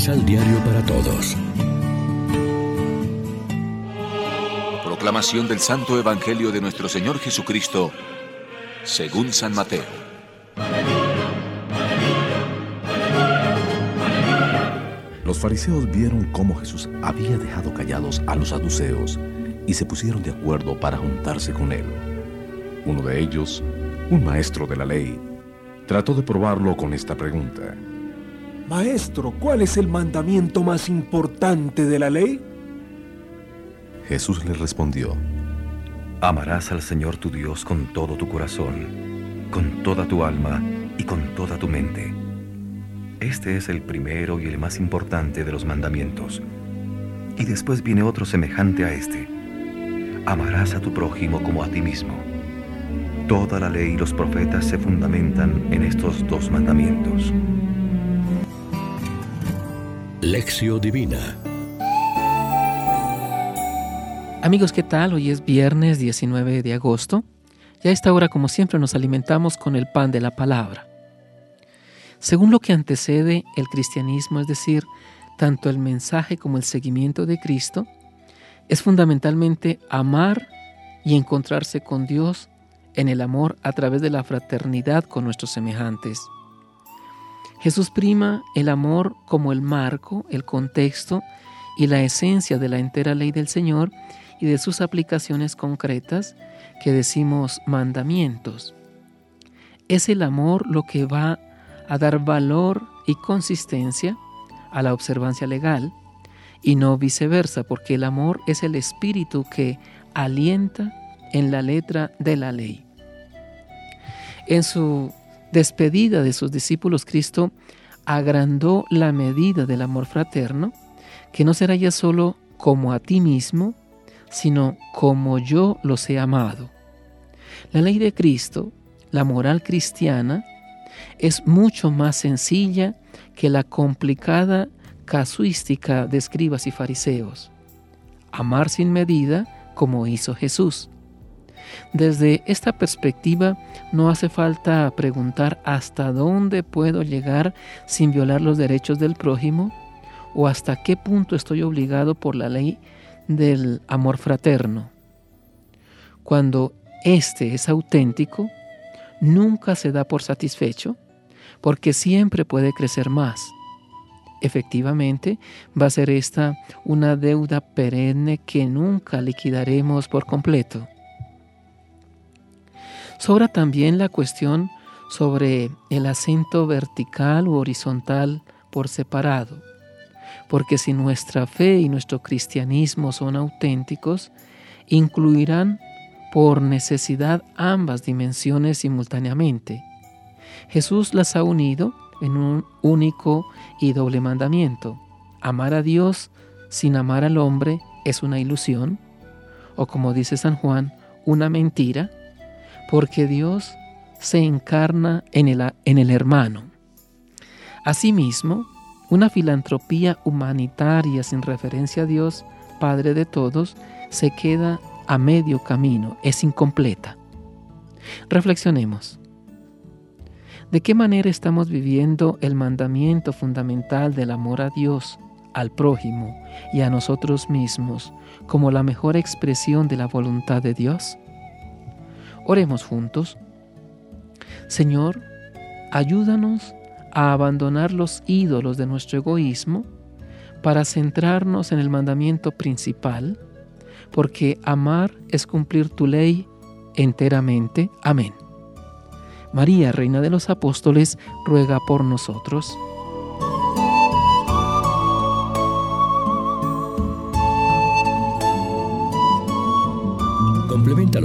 Misal Diario para Todos. Proclamación del Santo Evangelio de nuestro Señor Jesucristo, según San Mateo. Los fariseos vieron cómo Jesús había dejado callados a los saduceos y se pusieron de acuerdo para juntarse con él. Uno de ellos, un maestro de la ley, trató de probarlo con esta pregunta. Maestro, ¿cuál es el mandamiento más importante de la ley? Jesús le respondió, Amarás al Señor tu Dios con todo tu corazón, con toda tu alma y con toda tu mente. Este es el primero y el más importante de los mandamientos. Y después viene otro semejante a este. Amarás a tu prójimo como a ti mismo. Toda la ley y los profetas se fundamentan en estos dos mandamientos. Lección Divina Amigos, ¿qué tal? Hoy es viernes 19 de agosto y a esta hora, como siempre, nos alimentamos con el pan de la palabra. Según lo que antecede el cristianismo, es decir, tanto el mensaje como el seguimiento de Cristo, es fundamentalmente amar y encontrarse con Dios en el amor a través de la fraternidad con nuestros semejantes. Jesús prima el amor como el marco, el contexto y la esencia de la entera ley del Señor y de sus aplicaciones concretas que decimos mandamientos. Es el amor lo que va a dar valor y consistencia a la observancia legal y no viceversa, porque el amor es el espíritu que alienta en la letra de la ley. En su despedida de sus discípulos, Cristo agrandó la medida del amor fraterno, que no será ya solo como a ti mismo, sino como yo los he amado. La ley de Cristo, la moral cristiana, es mucho más sencilla que la complicada casuística de escribas y fariseos. Amar sin medida como hizo Jesús. Desde esta perspectiva no hace falta preguntar hasta dónde puedo llegar sin violar los derechos del prójimo o hasta qué punto estoy obligado por la ley del amor fraterno. Cuando éste es auténtico, nunca se da por satisfecho, porque siempre puede crecer más. Efectivamente, va a ser esta una deuda perenne que nunca liquidaremos por completo. Sobra también la cuestión sobre el acento vertical u horizontal por separado porque si nuestra fe y nuestro cristianismo son auténticos, incluirán por necesidad ambas dimensiones simultáneamente. Jesús las ha unido en un único y doble mandamiento. Amar a Dios sin amar al hombre es una ilusión, o como dice San Juan, una mentira, porque Dios se encarna en el, en el hermano. Asimismo, una filantropía humanitaria sin referencia a Dios, Padre de todos, se queda a medio camino, es incompleta. Reflexionemos. ¿De qué manera estamos viviendo el mandamiento fundamental del amor a Dios, al prójimo y a nosotros mismos como la mejor expresión de la voluntad de Dios? Oremos juntos. Señor, ayúdanos a abandonar los ídolos de nuestro egoísmo para centrarnos en el mandamiento principal, porque amar es cumplir tu ley enteramente. Amén. María, Reina de los Apóstoles, ruega por nosotros.